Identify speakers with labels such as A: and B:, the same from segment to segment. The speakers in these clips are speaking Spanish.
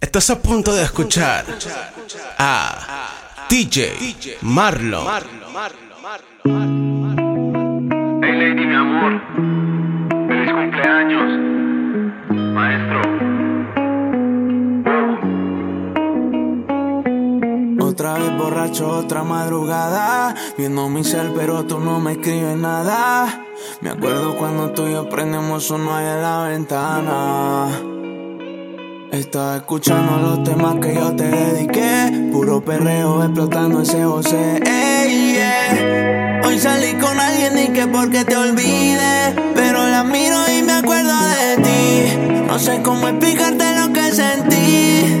A: Estás a punto de escuchar a DJ Marlo.
B: Hey lady, mi amor. Feliz cumpleaños, maestro.
C: Otra vez borracho, otra madrugada. Viendo mi cel, pero tú no me escribes nada. Me acuerdo cuando tú y yo prendemos uno allá en la ventana. Estás escuchando los temas que yo te dediqué. Puro perreo explotando ese José. Hoy salí con alguien y que porque te olvide. Pero la miro y me acuerdo de ti. No sé cómo explicarte lo que sentí.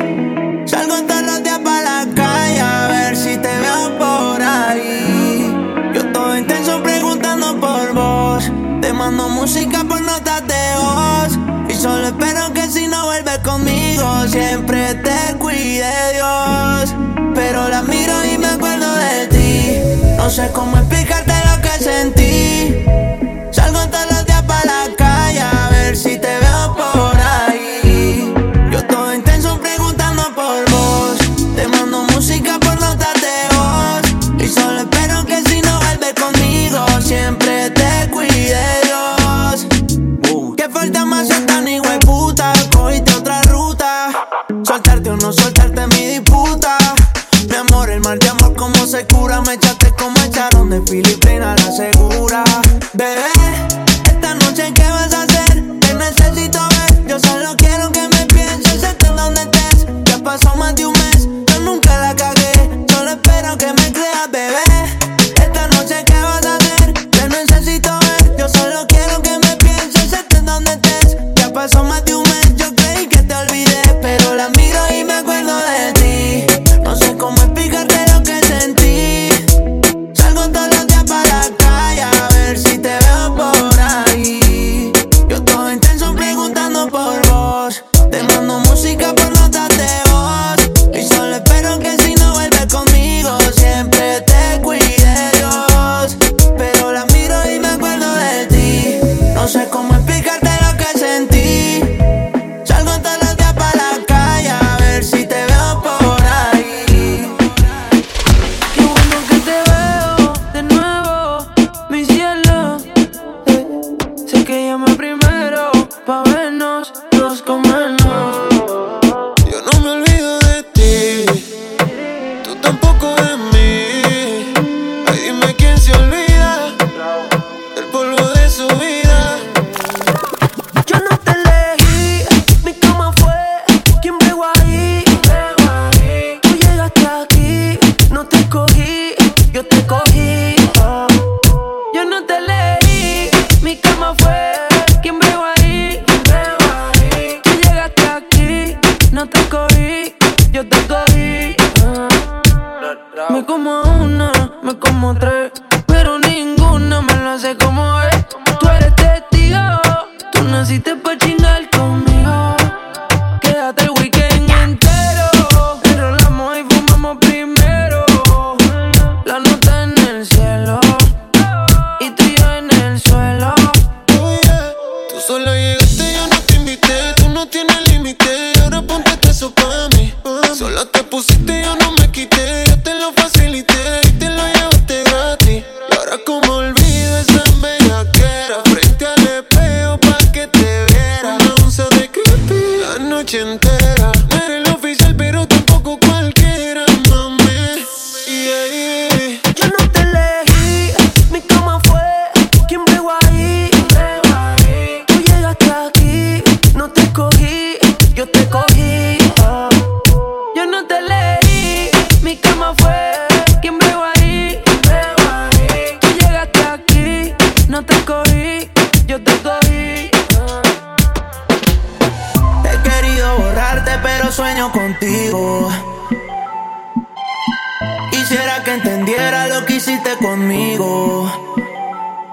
C: Salgo todos los días para la calle a ver si te veo por ahí. Yo todo intenso preguntando por vos. Te mando música siempre te cuide Dios. Pero la miro y me acuerdo de ti. No sé cómo explicar.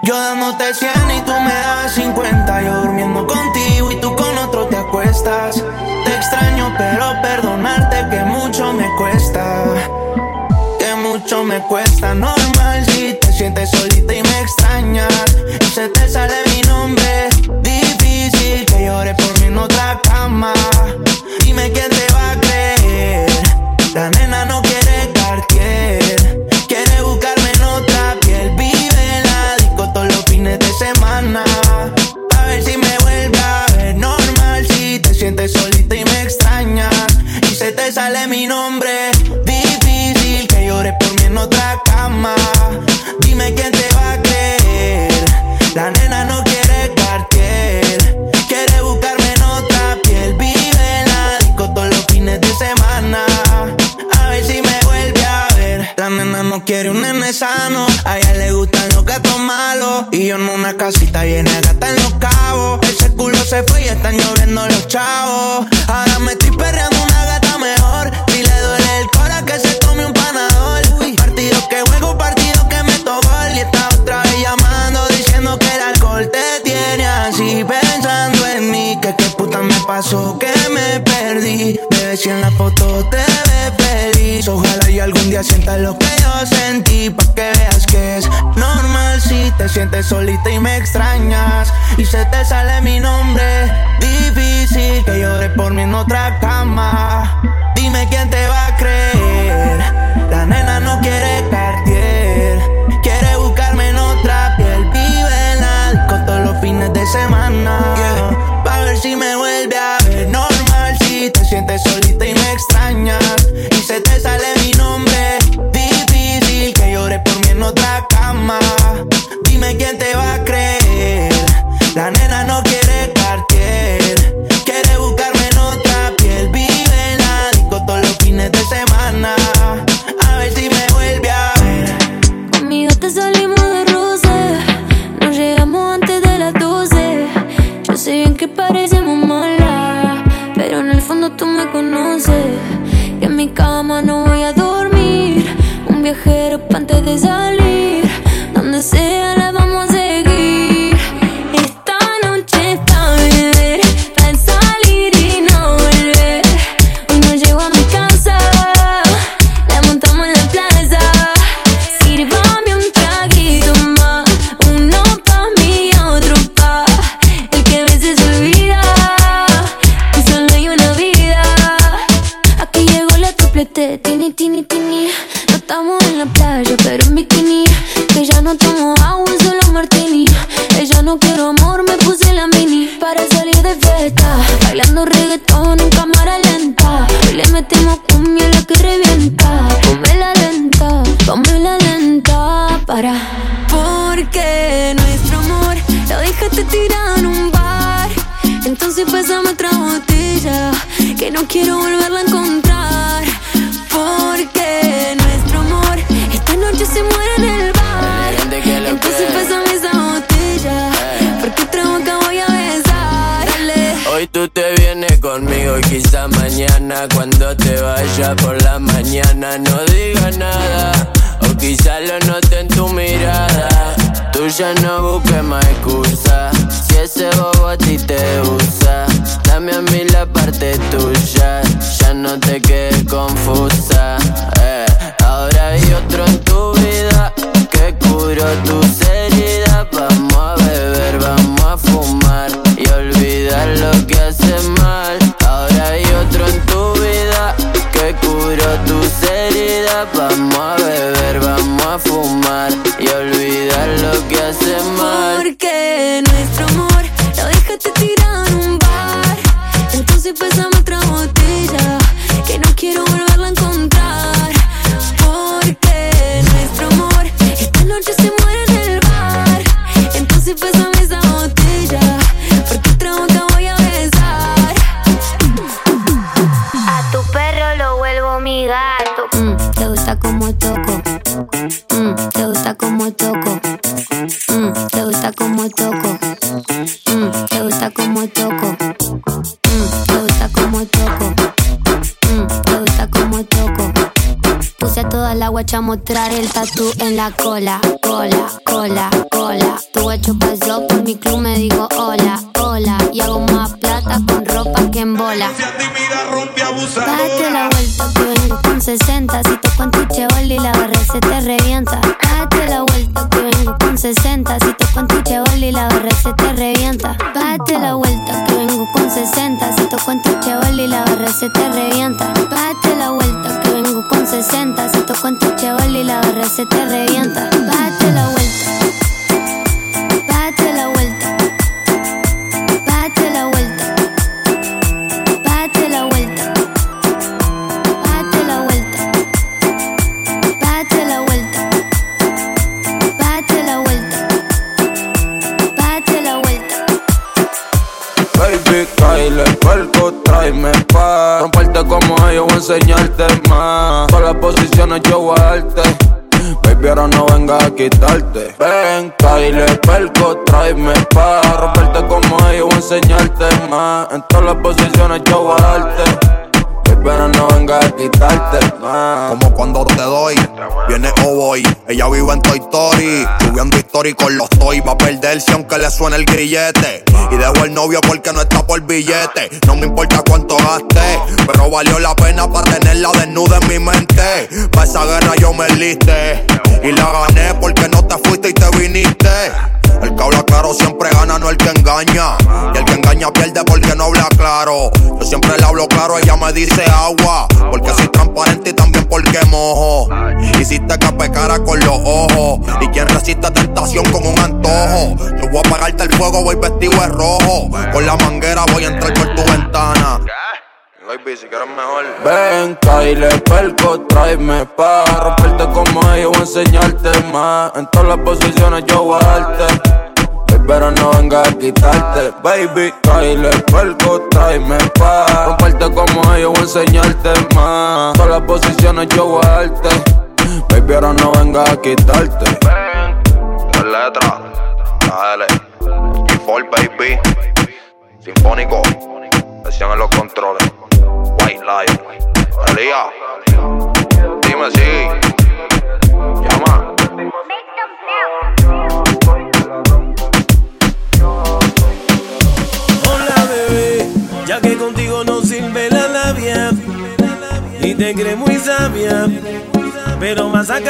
C: Yo dándote 100 y tú me das 50. Yo durmiendo contigo y tú con otro te acuestas. Te extraño, pero perdonarte que mucho me cuesta. Que mucho me cuesta. Normal si te sientes solita y me extrañas. Y se te sale mi nombre
D: quizá mañana cuando te vaya por la mañana no diga nada o quizá lo note en tu mirada. Tú ya no busques más excusa si ese bobo a ti te usa. Dame a mí la parte tuya, ya no te quedes confusa. Eh. Ahora hay otro en tu vida que curó tus heridas. Vamos a beber, vamos a fumar y olvidar lo que hace mal hay otro en tu vida que curó tus heridas. Vamos a beber, vamos a fumar y olvidar lo que hace mal.
E: Porque nuestro amor lo dejaste tirado en un bar. Entonces pasamos. a mostrar el tatu en la cola, cola, cola, cola. Tu hecho pasó por mi club, me digo hola, hola. Y hago más plata con ropa que en bola. rompe a Date la vuelta, que con 60. Si te con tu chevol y la barra se te revienta. Date la vuelta, que con 60. Si te con tu chevol y la barra se te revienta. Date la vuelta, 60. Se tocó en tu y la barra se te revienta. Bájate la vuelta que vengo con 60. Se tocó en tu chevol y la barra se te revienta. Bájate la vuelta.
F: Posiciones yo voy a
G: pero no venga a quitarte.
H: Como cuando te doy, viene o voy. Ella vive en Toy Story, subiendo historia con los toy. Va a perderse aunque le suene el grillete. Y dejo el novio porque no está por billete. No me importa cuánto gaste, pero valió la pena para tenerla desnuda en mi mente. Pa' esa guerra yo me liste. Y la gané porque no te fuiste y te viniste. El que habla claro siempre gana, no el que engaña. Y el que engaña pierde porque no habla claro. Yo siempre le hablo claro, ella me dice agua. Porque soy transparente y también porque mojo. Hiciste que cara con los ojos. Y quien resiste tentación con un antojo. Yo voy a apagarte el fuego, voy vestido de rojo. Con la manguera voy a entrar por tu ventana.
G: Baby, si quieres mejor. Ven, Kyle, perco, tráeme pa' romperte como ellos, voy a enseñarte más. En todas las posiciones yo voy a darte. Pero no venga a quitarte, baby. Kyle, perco, tráeme pa' romperte como ellos, voy a enseñarte más. En todas las posiciones yo voy a darte. Baby, ahora no venga a quitarte. Ven, la letra, dale. G4, baby. Sinfónico, presión en los controles. White Lion. Elía, dime si. Llama.
I: Hola bebé, ya que contigo no sirve la labia y te crees muy sabia, pero vas a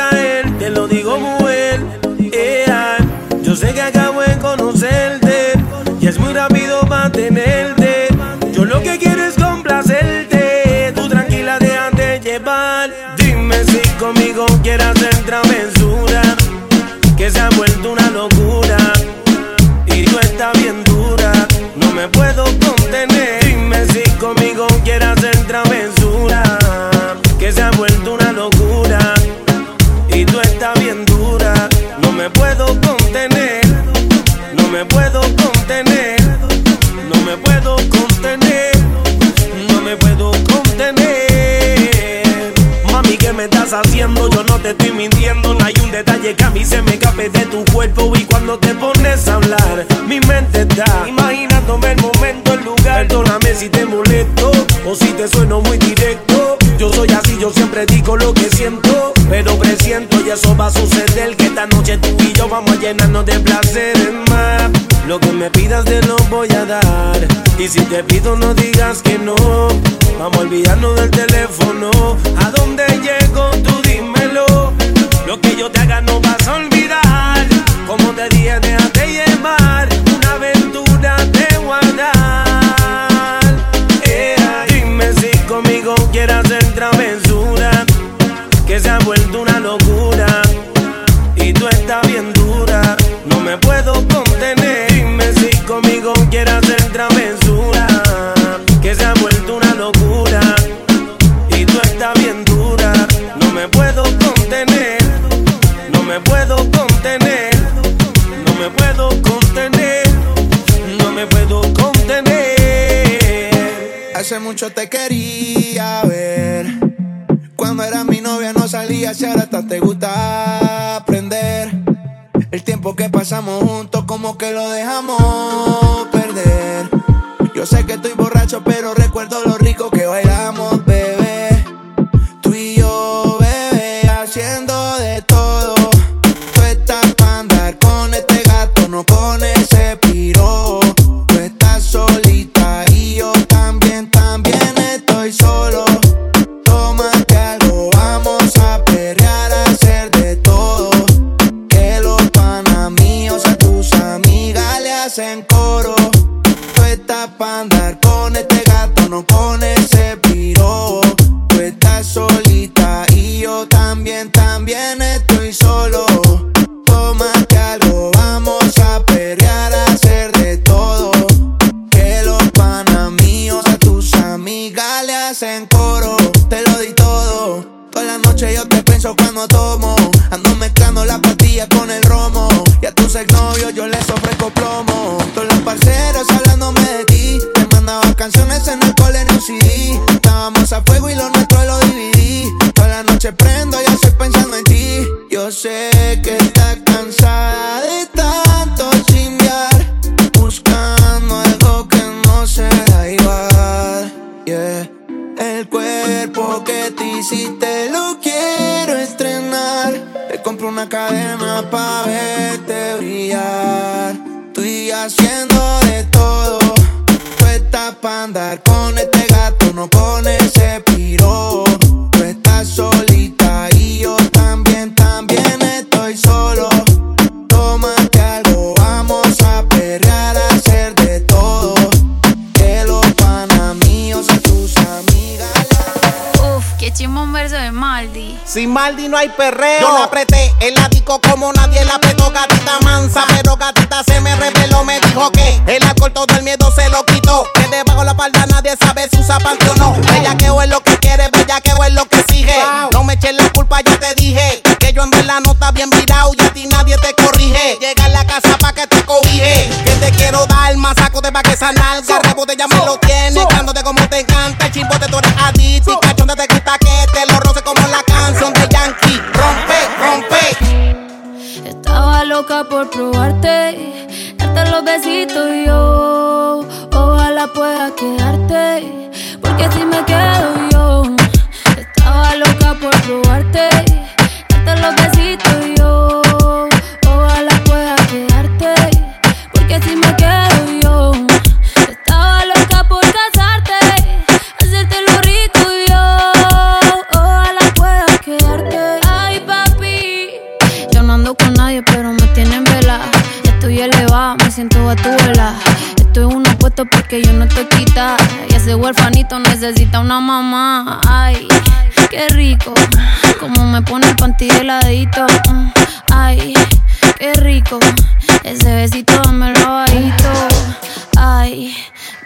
I: te estoy mintiendo, no hay un detalle que a mí se me escape de tu cuerpo y cuando te pones a hablar, mi mente está imaginándome el momento, el lugar. Perdóname si te molesto o si te sueno muy directo. Yo soy así, yo siempre digo lo que siento, pero presiento y eso va a suceder que esta noche tú y yo vamos a llenarnos de placeres más. Lo que me pidas te lo voy a dar y si te pido no digas que no. Vamos a olvidarnos del teléfono. ¿A dónde llego? Tú dímelo. Lo que yo te haga no vas a olvidar. Como te dije, déjate llevar.
C: Hace mucho te quería ver. Cuando era mi novia no salía, si ahora hasta te gusta aprender. El tiempo que pasamos juntos como que lo dejamos perder. Yo sé que estoy borracho, pero
J: Sin Maldi no hay perreo. Yo la apreté el látigo como nadie la apretó. Gatita mansa, pero gatita se me reveló. Me dijo que el alcohol todo el miedo se lo quitó. Que debajo la palda nadie sabe si usa panty o no. Ella que es lo que quiere, bella que es lo que exige. No me eches la culpa, ya te dije. Que yo en verdad no está bien virado y a ti nadie te corrige. Llega a la casa pa' que te cobije. Que te quiero dar más saco de pa' que esa nalga. Rebote ya me lo tiene. Cándote como te
K: por probarte, darte los besitos y yo. Siento a tu vela. Estoy uno puesto porque yo no estoy quita. Y ese huerfanito necesita una mamá. Ay, qué rico. Como me pone el panty heladito. Ay, qué rico. Ese besito dámelo bajito. Ay,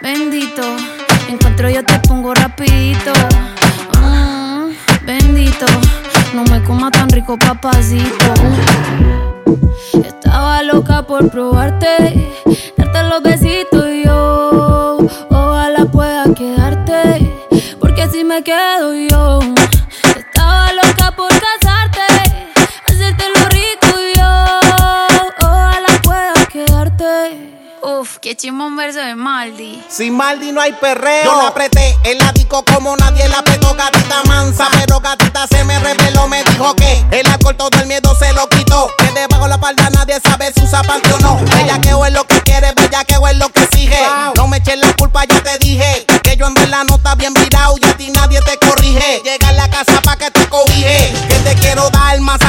K: bendito. Encuentro yo te pongo rapidito. Mm, bendito. No me coma tan rico, papacito. Estaba loca por probarte, darte los besitos yo. Ojalá pueda quedarte, porque si me quedo yo. Estaba loca por casarte, Chimbo un verso de Maldi.
J: Sin Maldi no hay perreo. Yo la apreté el látigo como nadie la apretó. Gatita mansa, pero gatita se me reveló. Me dijo que el alcohol todo el miedo se lo quitó. Que debajo la palda nadie sabe si usa panty o no. Ella que es lo que quiere, bella que es lo que exige. No me eches la culpa, ya te dije. Que yo en verdad no está bien virado y a ti nadie te corrige. Llega a la casa pa' que te cobije. Que te quiero dar más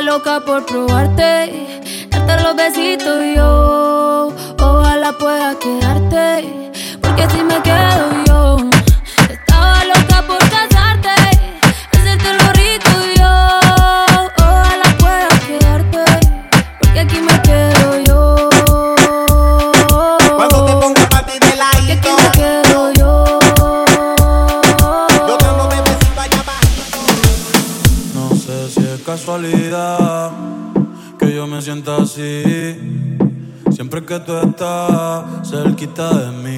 K: Loca por probarte, darte los besitos yo. Ojalá pueda quedarte, porque si me quedo yo.
L: Que tú estás cerquita de mí,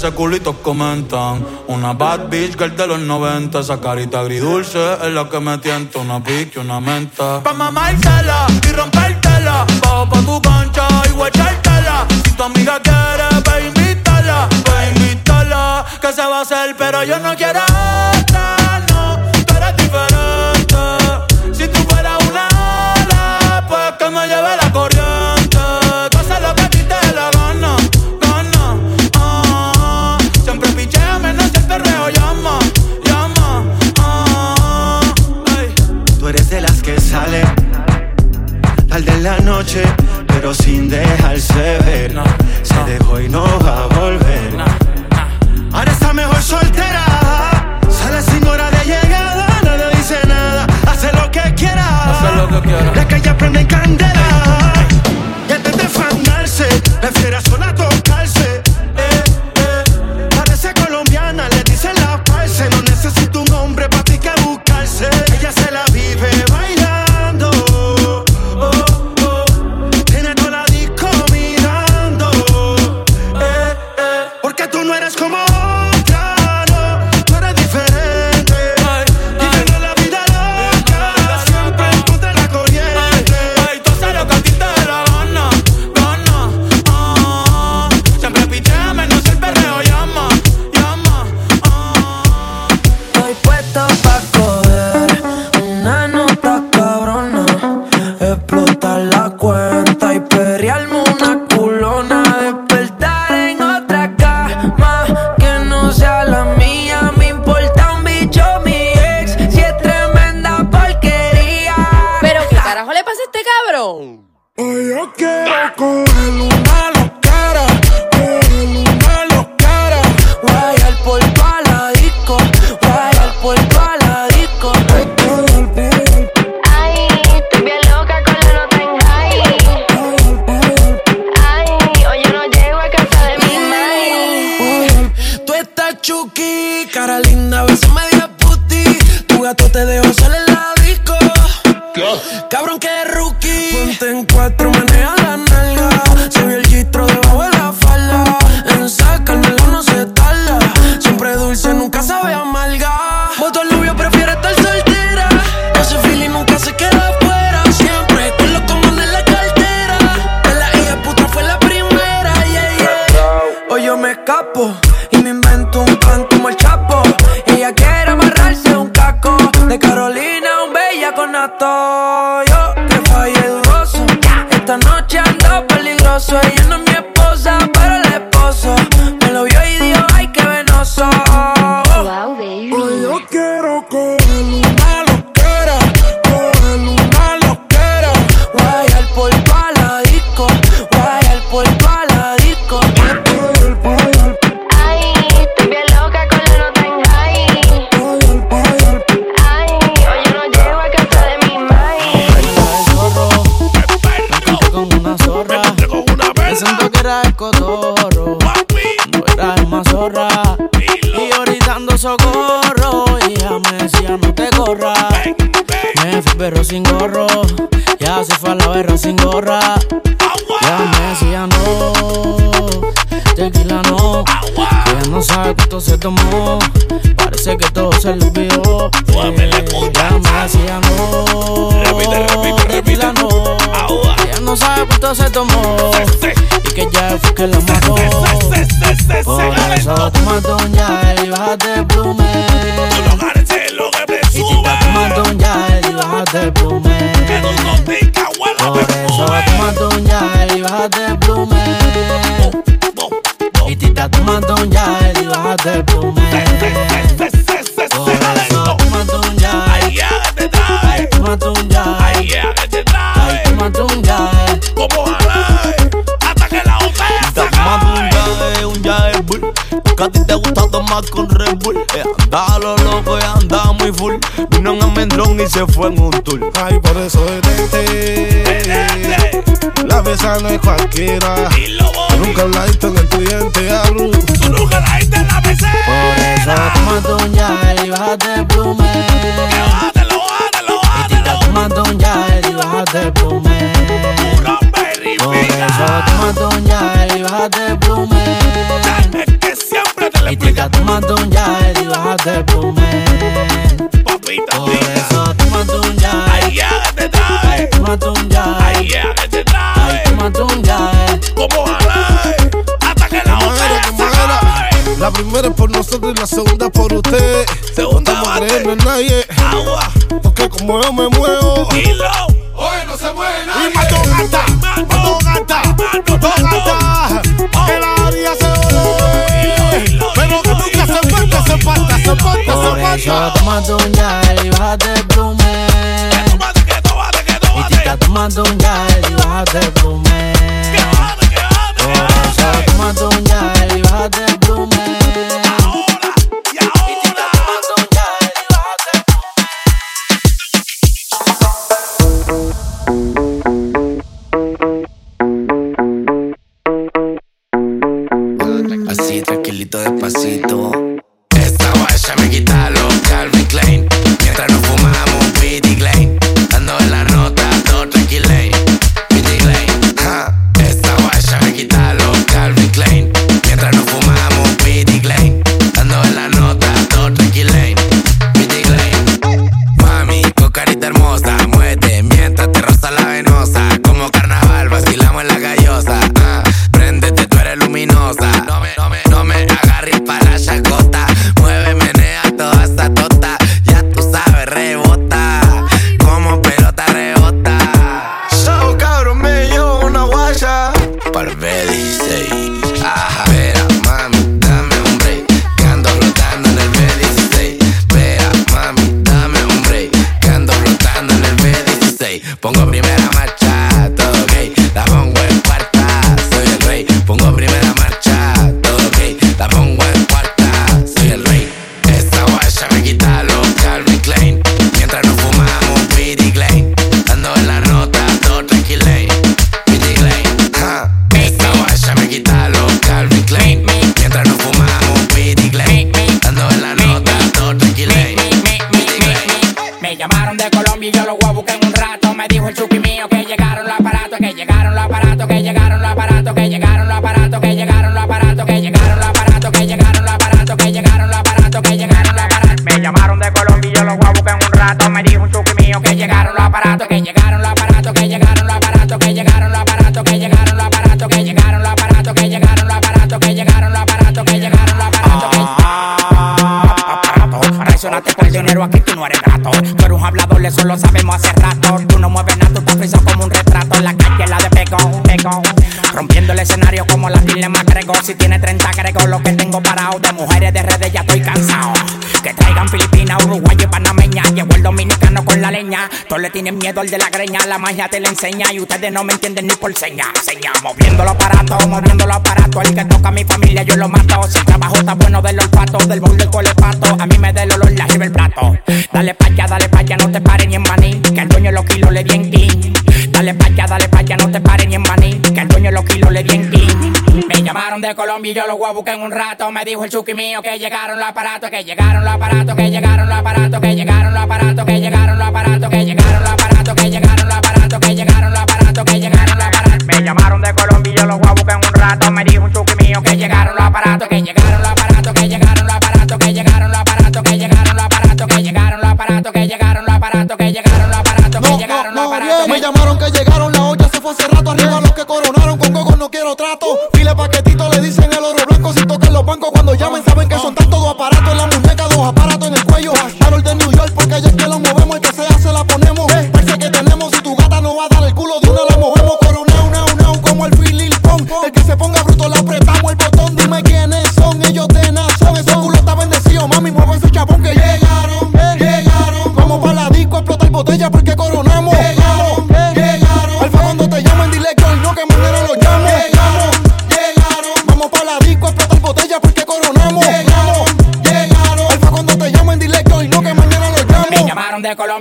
L: ese culitos comentan. Una bad bitch girl de los 90. Esa carita agridulce es la que me tienta. Una pique, una menta. Pa' mamártela y rompértela. Bajo pa' tu cancha y guachártela. Si tu amiga quiere, pa' invítala. Pa' invítala. Que se va a hacer, pero yo no quiero otra.
M: pero sin dejarse ver. Se dejó y no va a volver. Ahora está mejor soltera. Sale sin hora de llegada, no le dice nada. Hace lo que quiera.
L: Hace lo que quiera.
M: La calle prende candela. menea la
N: nalga. Soy el gistro de no sabe cuánto se tomó. Parece que todo se le olvidó. Tómame eh, la cuenta. Ya no. Repite, repite, repite. No. Ahora. Ella no sabe cuánto se tomó. Y que ya fue que la mató. Por eso toma doña y bájate el plume. Y si te tomas doña él y bájate el plume. Por eso toma doña y bájate el plume. Y tita, tómate un Yael y bájate el plume. Por eso tómate un Yael. Ay, tómate un Yael. Ay, tómate un Yael.
O: Como jale, hasta que la botella se
P: Tomando un un yae bull. Que a ti te gusta tomar con Red Bull. Eh, andaba lo loco y andaba muy full. Vino en almendrón y se fue en un tour.
Q: Ay, por eso detente. La besa no es cualquiera. Tú nunca la diste en el cliente a luz.
O: Tú nunca la diste en la PC.
N: Por eso tómate un Yael y bájate el plume.
O: Bájatelo, bájatelo,
N: tita, tómate un Yael y bájate el plume. Por eso tómate un Yael y bájate el plume.
O: que siempre te
N: Y tita, tómate un Yael y bájate el plume.
O: Papita,
Q: no nadie.
O: Agua.
Q: Porque como yo me muevo.
O: Dilo.
Q: Hoy no se mueve nadie. Y mato gata. Mato gata. Mato gata. Que la orilla se ole. Pero que tú que se falta, se falta, se falta, se falta.
N: Yo tomando un yal y bájate el
R: blumen. Que tú que tú que
S: tú. Y tú estás tomando un yal y bájate el blumen. Por dinero, aquí tú no eres grato. Tú eres un hablador, eso lo sabemos hace rato. Tú no mueves nada, tú estás como un retrato. La calle la de pegón, pegón. Rompiendo el escenario como la dilema grego. Si tiene 30 grego, lo que tengo parado. De mujeres de redes ya estoy cansado. Que traigan Filipinas, Uruguay y Panameña. Llevo el dominicano con la leña. Todos le tienen miedo al de la greña. La magia te la enseña y ustedes no me entienden ni por seña. Seña, moviendo los aparatos, moviendo los aparatos. El que toca a mi familia, yo lo mato. Si el trabajo está bueno del olfato, del bol del colepato. A mí me da el olor, arriba el plato. Dale pa' allá, dale pa' no te pares ni en maní. Que el dueño los kilos le di en king. Dale pa' allá, dale pa' allá, no te pares ni en maní. Que el dueño los kilos le di en king. Me llamaron de Colombia y yo los voy a en un rato. Me dijo el chuki mío que llegaron los aparatos, que llegaron los aparatos, que llegaron los aparatos, que llegaron los aparatos, que llegaron los aparatos, que llegaron los aparatos, que llegaron los aparatos, que llegaron los aparatos, que llegaron los aparatos. Me llamaron de Colombia y yo los voy a en un rato. Me dijo un chuki mío que llegaron los aparatos, que llegaron los aparatos,
T: Llamaron que llegaron, la olla se fue hace rato. Arriba los que coronaron, con gogo no quiero trato. File paquetito, le dicen el oro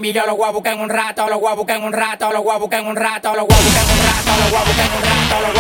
T: video, los
S: voy a en un rato, los voy a buscar en un rato, los voy a buscar en un rato, los voy a buscar en un rato, los voy a buscar en un rato, los voy en un rato.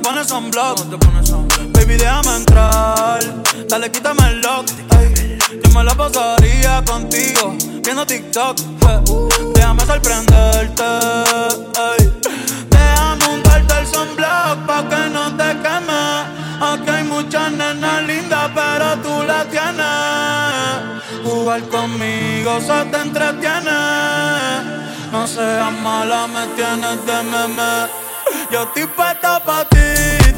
L: pones sunblock. No te pones sunblock. Baby, déjame entrar. Dale, quítame el lock. Ay, yo me la pasaría contigo viendo TikTok. Déjame sorprenderte. Ay. Déjame untarte el sunblock pa' que no te queme. Aquí hay muchas nenas lindas, pero tú la tienes. Jugar conmigo se te entretiene. No seas mala, me tienes de meme. Yo estoy puesto pa' ti.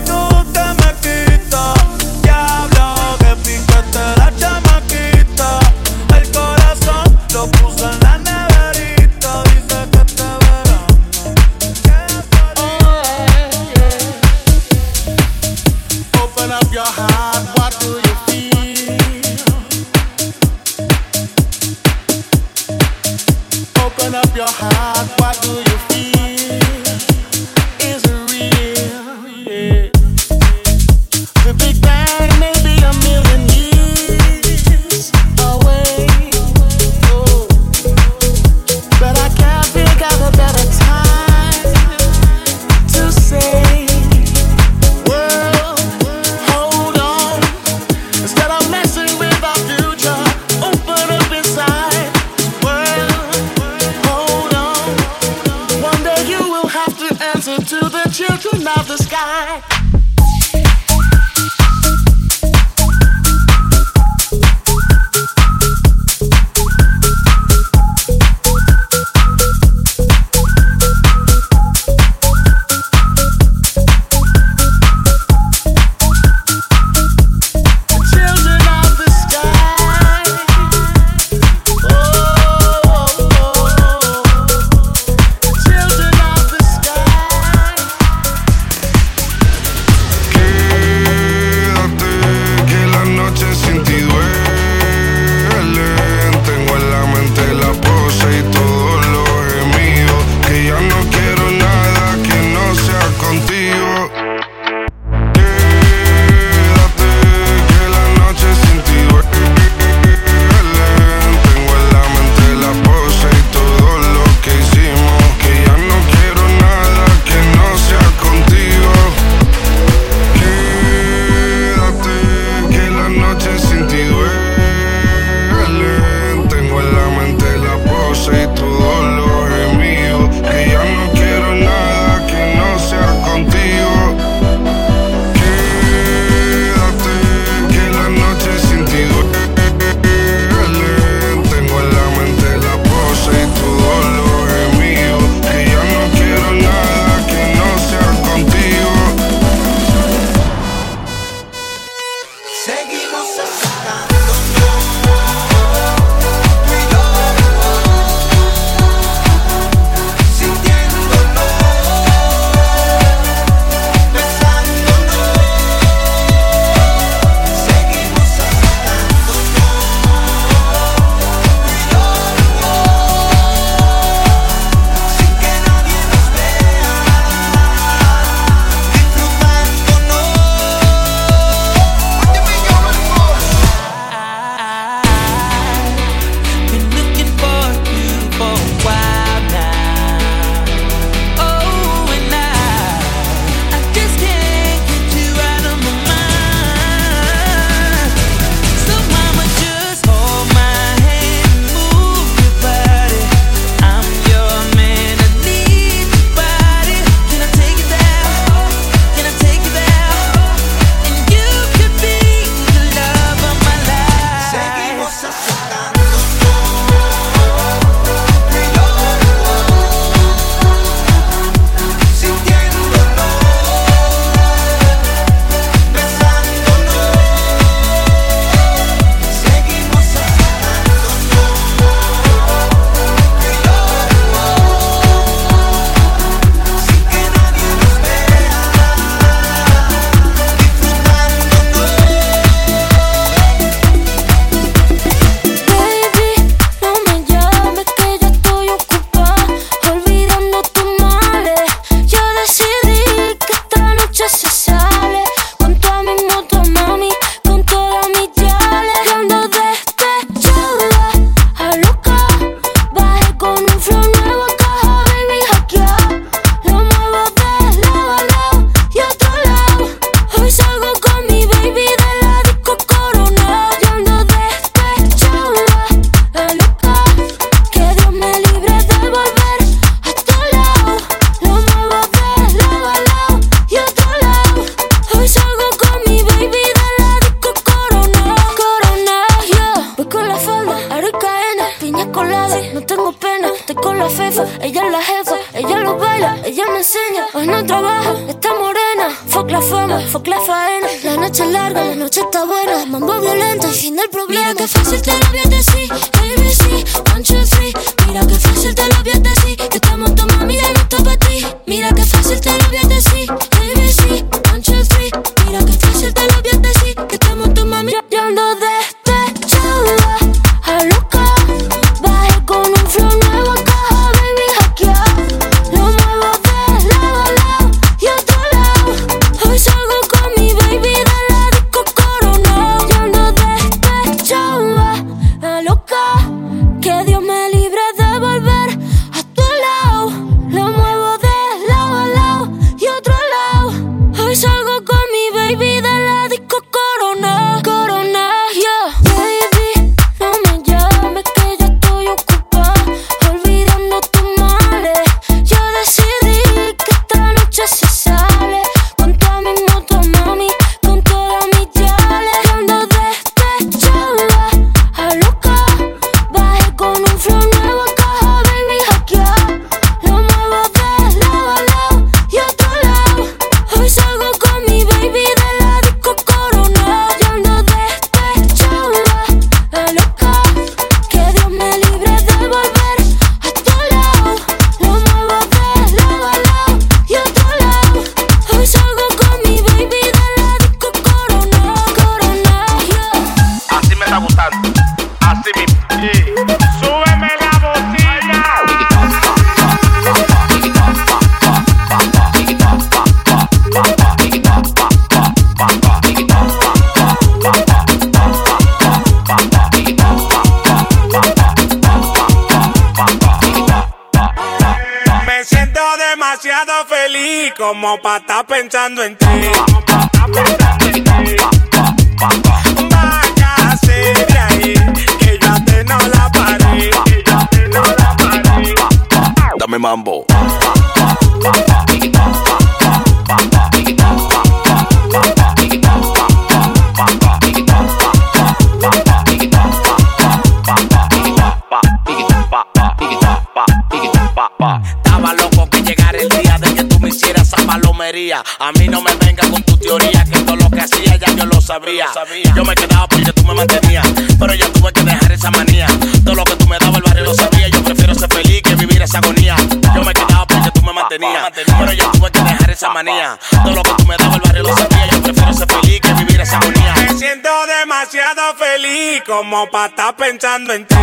U: manía. Todo lo que tú me dabas el barrio lo sabía. Yo prefiero ser feliz que vivir esa agonía. Me
V: siento demasiado feliz como para estar pensando en ti.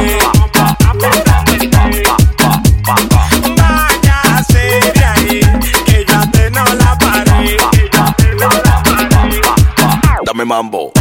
V: Vaya seria ahí, que yo te no la paré. Que yo te no la paré.
H: Dame mambo.